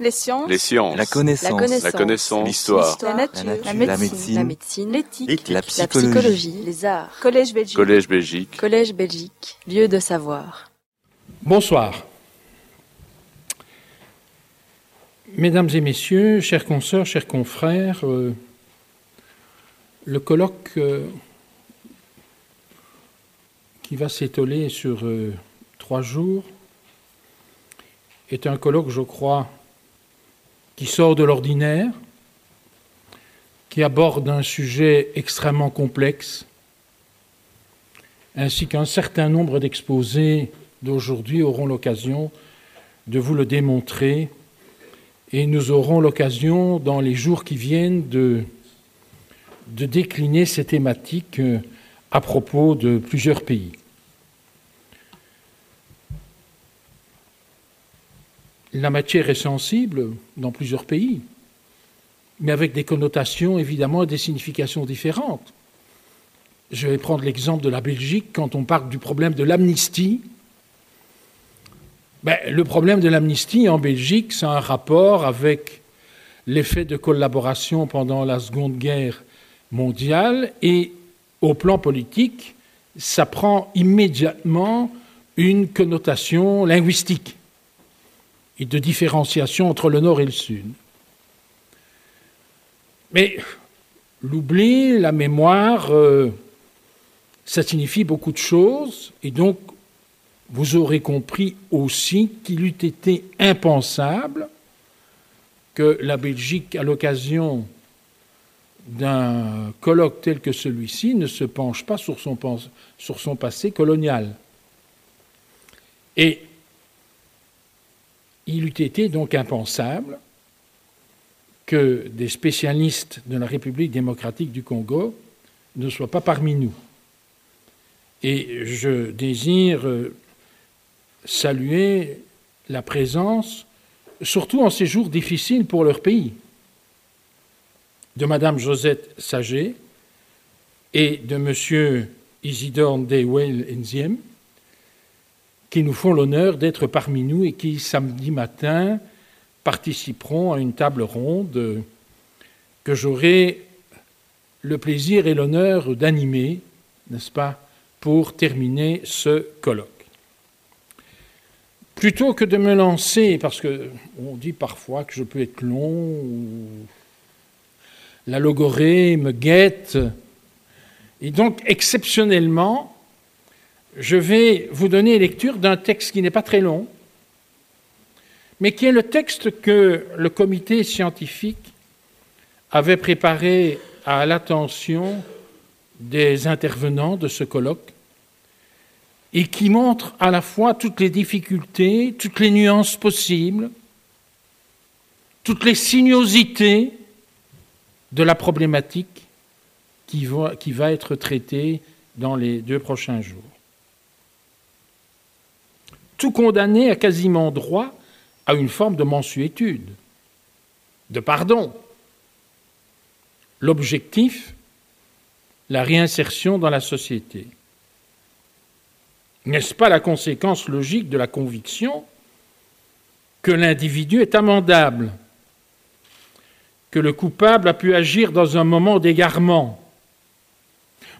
Les sciences. Les sciences. La connaissance. La connaissance. La. L'histoire. La nature. La nature. La La médecine. La. L'éthique. La La psychologie. psychologie. Les arts. Collège Belgique. Collège Belgique. Collège Belgique. Lieu de savoir. Bonsoir. Mesdames et messieurs, chers consoeurs, chers confrères, euh, le colloque euh, qui va s'étoler sur euh, trois jours est un colloque, je crois, qui sort de l'ordinaire, qui aborde un sujet extrêmement complexe, ainsi qu'un certain nombre d'exposés d'aujourd'hui auront l'occasion de vous le démontrer et nous aurons l'occasion dans les jours qui viennent de, décliner ces thématiques euh, à propos de plusieurs pays. La matière est sensible dans plusieurs pays, mais avec des connotations évidemment et des significations différentes. Je vais prendre l'exemple de la Belgique quand on parle du problème de l'amnistie. Ben, le problème de l'amnistie en Belgique, c'est un rapport avec l'effet de collaboration pendant la Seconde Guerre mondiale et au plan politique, ça prend immédiatement une connotation linguistique et de différenciation entre le Nord et le Sud. Mais l'oubli, la mémoire, euh, ça signifie beaucoup de choses et donc vous aurez compris aussi qu'il eût été impensable que la Belgique, à l'occasion d'un colloque tel que celui-ci, ne se penche pas sur son, sur son passé colonial. Et il eût été donc impensable que des spécialistes de la République démocratique du Congo ne soient pas parmi nous. Et je désire saluer la présence, surtout en ces jours difficiles pour leur pays, de Madame Josette Saget et de Monsieur Isidore Ndewel Nziem, qui nous font l'honneur d'être parmi nous et qui, samedi matin, participeront à une table ronde que j'aurai le plaisir et l'honneur d'animer, n'est-ce pas, pour terminer ce colloque. Plutôt que de me lancer, parce que on dit parfois que je peux être long, ou la logorée me guette, et donc exceptionnellement, je vais vous donner lecture d'un texte qui n'est pas très long, mais qui est le texte que le comité scientifique avait préparé à l'attention des intervenants de ce colloque et qui montre à la fois toutes les difficultés, toutes les nuances possibles, toutes les sinuosités de la problématique qui va, qui va être traitée dans les deux prochains jours. Tout condamné a quasiment droit à une forme de mensuétude, de pardon. L'objectif, la réinsertion dans la société. N'est-ce pas la conséquence logique de la conviction que l'individu est amendable, que le coupable a pu agir dans un moment d'égarement,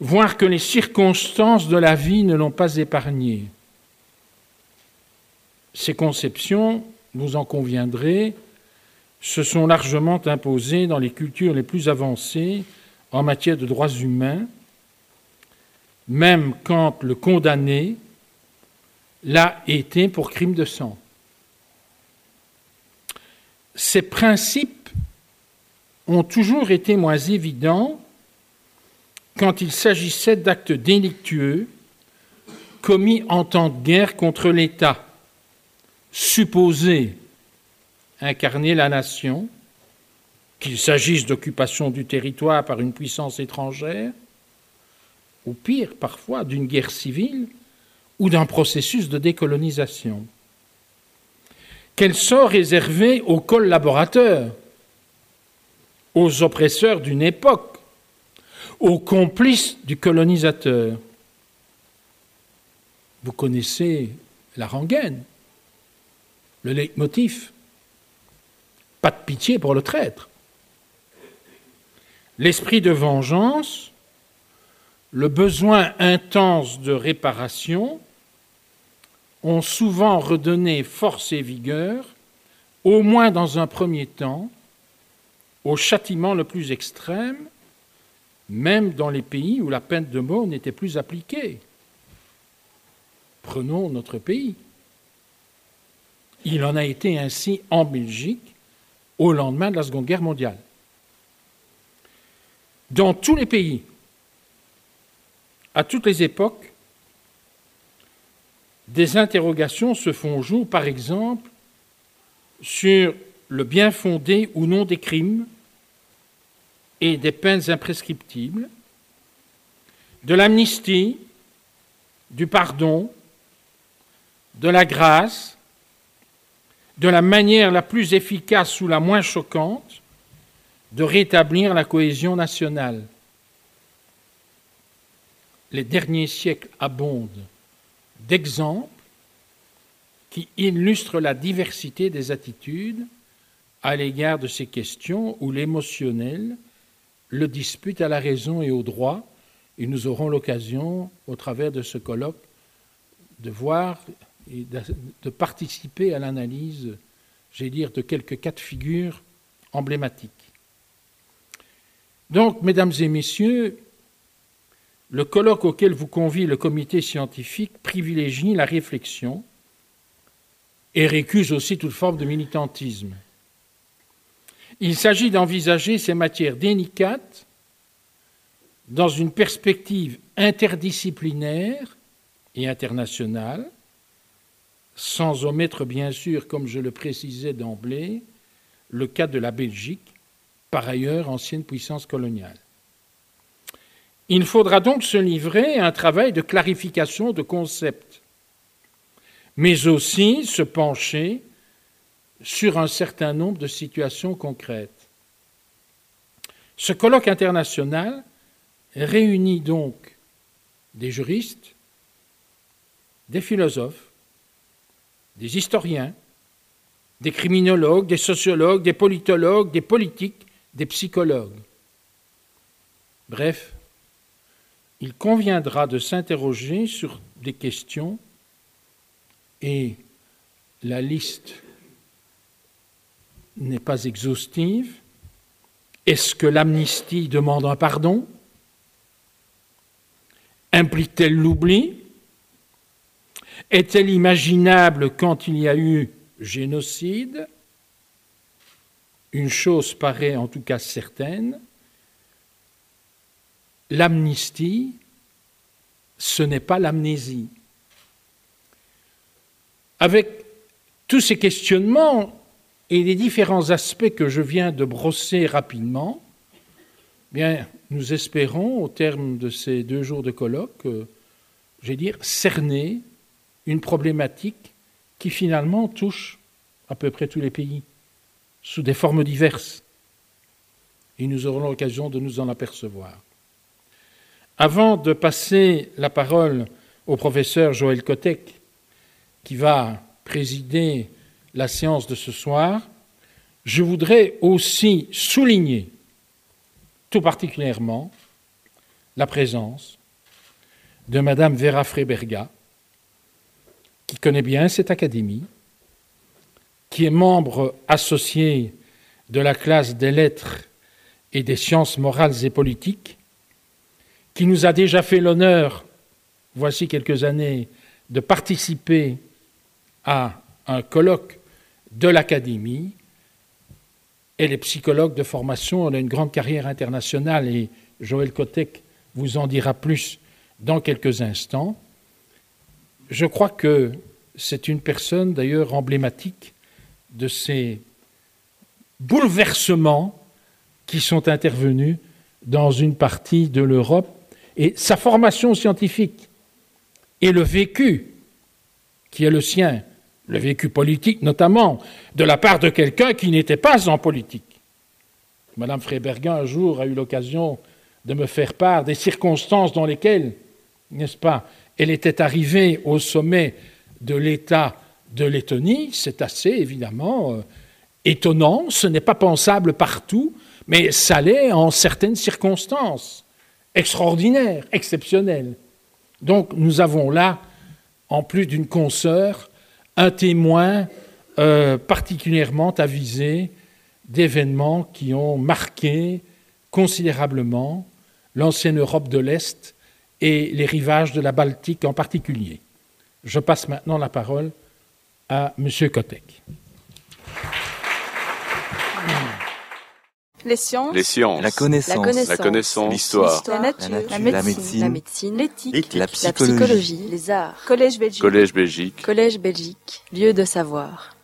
voire que les circonstances de la vie ne l'ont pas épargné? Ces conceptions, vous en conviendrez, se sont largement imposées dans les cultures les plus avancées en matière de droits humains, même quand le condamné l'a été pour crime de sang. Ces principes ont toujours été moins évidents quand il s'agissait d'actes délictueux commis en temps de guerre contre l'État, supposés incarner la nation, qu'il s'agisse d'occupation du territoire par une puissance étrangère, ou pire parfois d'une guerre civile ou d'un processus de décolonisation. Quel sort réservé aux collaborateurs, aux oppresseurs d'une époque, aux complices du colonisateur Vous connaissez la rengaine, le leitmotiv. pas de pitié pour le traître. L'esprit de vengeance, le besoin intense de réparation ont souvent redonné force et vigueur, au moins dans un premier temps, au châtiment le plus extrême, même dans les pays où la peine de mort n'était plus appliquée. Prenons notre pays. Il en a été ainsi en Belgique au lendemain de la Seconde Guerre mondiale. Dans tous les pays, à toutes les époques, des interrogations se font jour, par exemple, sur le bien fondé ou non des crimes et des peines imprescriptibles, de l'amnistie, du pardon, de la grâce, de la manière la plus efficace ou la moins choquante de rétablir la cohésion nationale. Les derniers siècles abondent d'exemples qui illustrent la diversité des attitudes à l'égard de ces questions où l'émotionnel le dispute à la raison et au droit, et nous aurons l'occasion, au travers de ce colloque, de voir et de participer à l'analyse, j'ai dire, de quelques cas de figure emblématiques. Donc, mesdames et messieurs, le colloque auquel vous convie le comité scientifique privilégie la réflexion et récuse aussi toute forme de militantisme. Il s'agit d'envisager ces matières délicates dans une perspective interdisciplinaire et internationale, sans omettre bien sûr, comme je le précisais d'emblée, le cas de la Belgique, par ailleurs ancienne puissance coloniale. Il faudra donc se livrer à un travail de clarification de concepts, mais aussi se pencher sur un certain nombre de situations concrètes. Ce colloque international réunit donc des juristes, des philosophes, des historiens, des criminologues, des sociologues, des politologues, des politiques, des psychologues. Bref, il conviendra de s'interroger sur des questions et la liste n'est pas exhaustive. Est-ce que l'amnistie demande un pardon? Implique-t-elle l'oubli? Est-elle imaginable quand il y a eu génocide? Une chose paraît en tout cas certaine, l'amnistie, ce n'est pas l'amnésie. Avec tous ces questionnements, et les différents aspects que je viens de brosser rapidement, bien, nous espérons, au terme de ces deux jours de colloque, euh, j'ai dire, cerner une problématique qui finalement touche à peu près tous les pays, sous des formes diverses. Et nous aurons l'occasion de nous en apercevoir. Avant de passer la parole au professeur Joël Kotek, qui va présider la séance de ce soir, je voudrais aussi souligner tout particulièrement la présence de Madame Vera Freiberga, qui connaît bien cette académie, qui est membre associé de la classe des lettres et des sciences morales et politiques, qui nous a déjà fait l'honneur, voici quelques années, de participer à un colloque de l'Académie. Elle est psychologue de formation, elle a une grande carrière internationale et Joël Kotek vous en dira plus dans quelques instants. Je crois que c'est une personne d'ailleurs emblématique de ces bouleversements qui sont intervenus dans une partie de l'Europe et sa formation scientifique et le vécu qui est le sien le vécu politique notamment, de la part de quelqu'un qui n'était pas en politique. Madame Frébergin, un jour, a eu l'occasion de me faire part des circonstances dans lesquelles, n'est-ce pas, elle était arrivée au sommet de l'État de Lettonie. C'est assez, évidemment, euh, étonnant, ce n'est pas pensable partout, mais ça l'est en certaines circonstances extraordinaires, exceptionnelles. Donc nous avons là, en plus d'une consoeur, un témoin euh, particulièrement avisé d'événements qui ont marqué considérablement l'ancienne Europe de l'Est et les rivages de la Baltique en particulier. Je passe maintenant la parole à M. Kotek. Les sciences. Les sciences. La connaissance. La connaissance. L'histoire. La nature. La La médecine. La médecine. L'éthique. La La psychologie. psychologie. Les arts. Collège Belgique. Collège Belgique. Collège Belgique. Lieu de savoir.